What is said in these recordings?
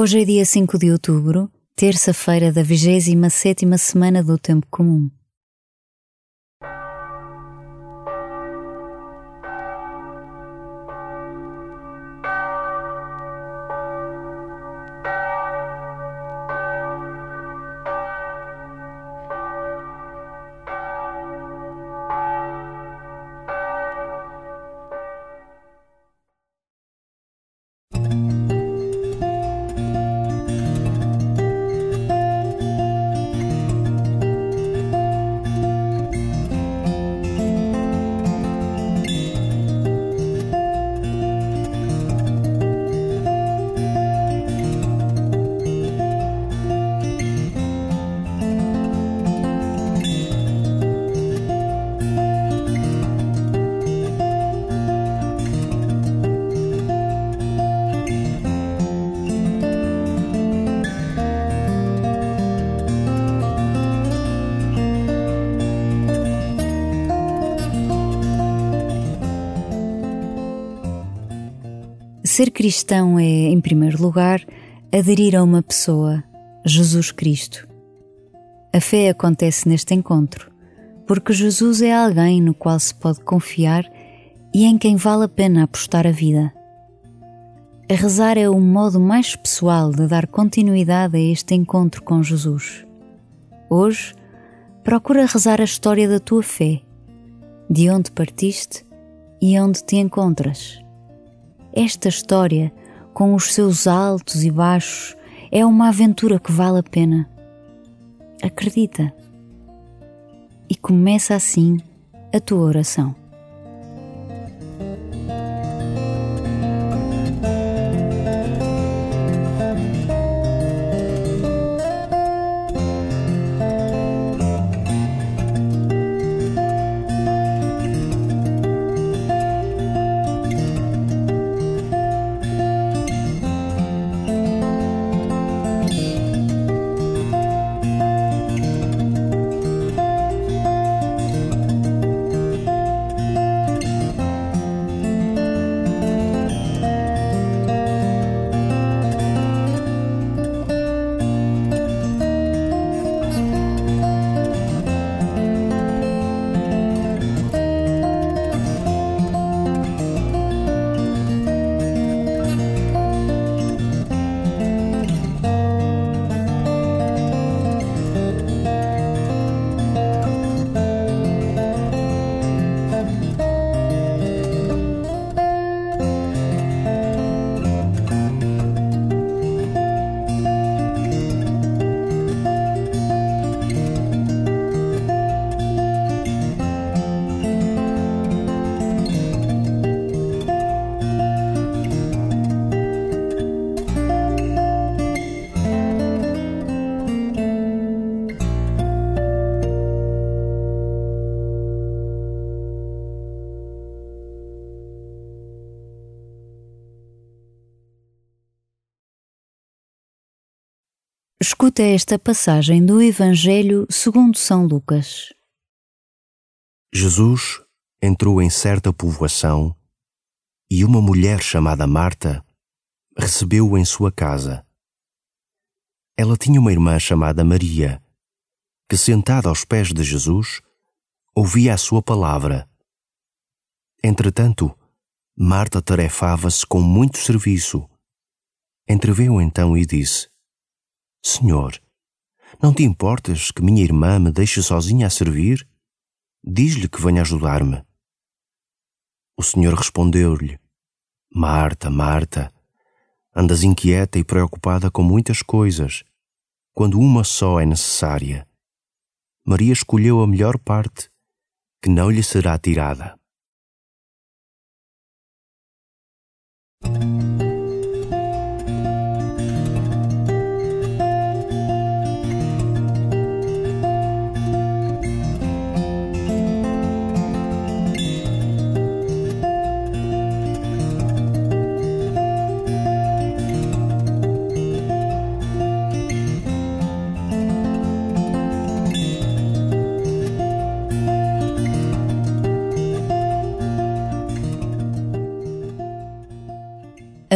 Hoje é dia 5 de outubro, terça-feira da 27 semana do Tempo Comum. Ser cristão é, em primeiro lugar, aderir a uma pessoa, Jesus Cristo. A fé acontece neste encontro, porque Jesus é alguém no qual se pode confiar e em quem vale a pena apostar a vida. A rezar é o modo mais pessoal de dar continuidade a este encontro com Jesus. Hoje, procura rezar a história da tua fé, de onde partiste e onde te encontras. Esta história, com os seus altos e baixos, é uma aventura que vale a pena. Acredita. E começa assim a tua oração. Escuta esta passagem do Evangelho segundo São Lucas. Jesus entrou em certa povoação e uma mulher chamada Marta recebeu-o em sua casa. Ela tinha uma irmã chamada Maria, que sentada aos pés de Jesus, ouvia a sua palavra. Entretanto, Marta tarefava-se com muito serviço. Entreveio então e disse: Senhor, não te importas que minha irmã me deixe sozinha a servir? Diz-lhe que venha ajudar-me. O Senhor respondeu-lhe: Marta, Marta, andas inquieta e preocupada com muitas coisas, quando uma só é necessária. Maria escolheu a melhor parte, que não lhe será tirada.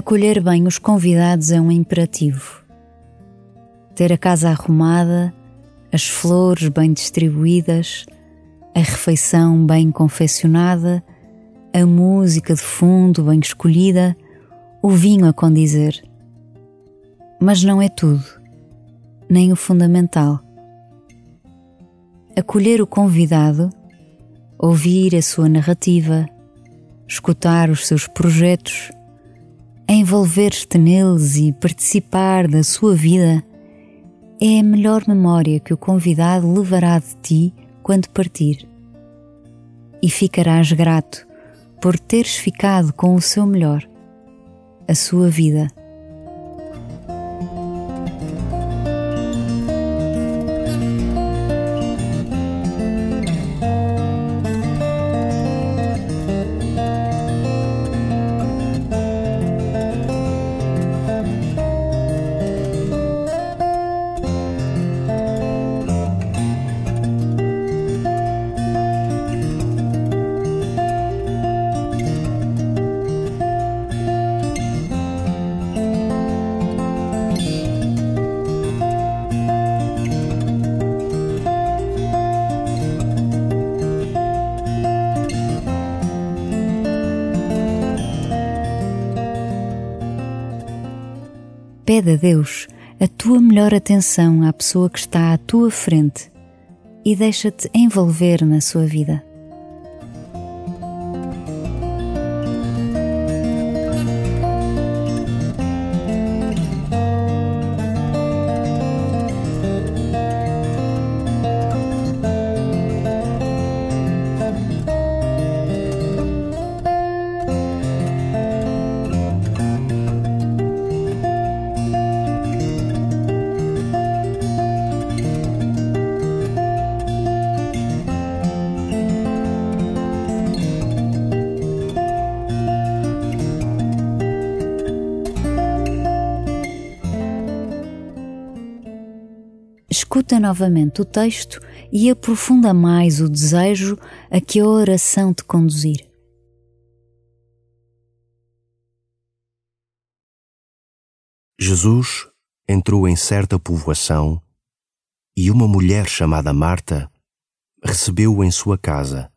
Acolher bem os convidados é um imperativo. Ter a casa arrumada, as flores bem distribuídas, a refeição bem confeccionada, a música de fundo bem escolhida, o vinho a condizer. Mas não é tudo, nem o fundamental. Acolher o convidado, ouvir a sua narrativa, escutar os seus projetos, envolver-te neles e participar da sua vida é a melhor memória que o convidado levará de ti quando partir. E ficarás grato por teres ficado com o seu melhor, a sua vida. Pede a Deus a tua melhor atenção à pessoa que está à tua frente e deixa-te envolver na sua vida. Escuta novamente o texto e aprofunda mais o desejo a que a oração te conduzir. Jesus entrou em certa povoação e uma mulher chamada Marta recebeu-o em sua casa.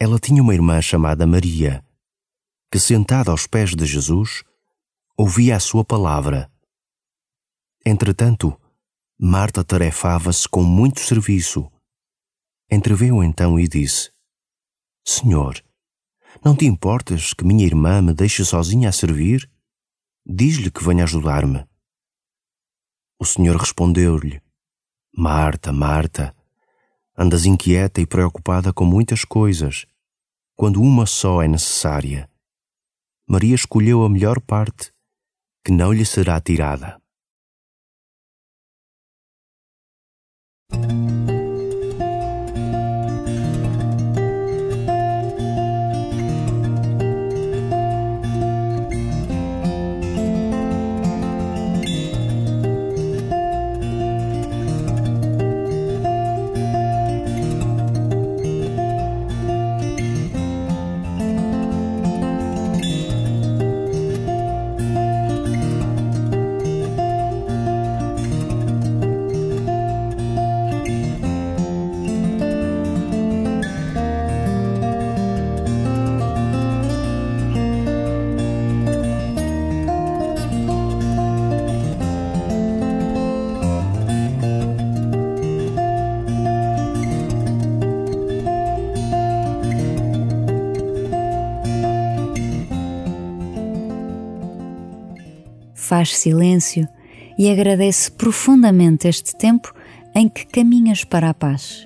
Ela tinha uma irmã chamada Maria, que sentada aos pés de Jesus, ouvia a sua palavra. Entretanto, Marta tarefava-se com muito serviço. Entreveio então e disse: Senhor, não te importas que minha irmã me deixe sozinha a servir? Diz-lhe que venha ajudar-me. O Senhor respondeu-lhe: Marta, Marta, andas inquieta e preocupada com muitas coisas, quando uma só é necessária. Maria escolheu a melhor parte, que não lhe será tirada. thank you faz silêncio e agradece profundamente este tempo em que caminhas para a paz.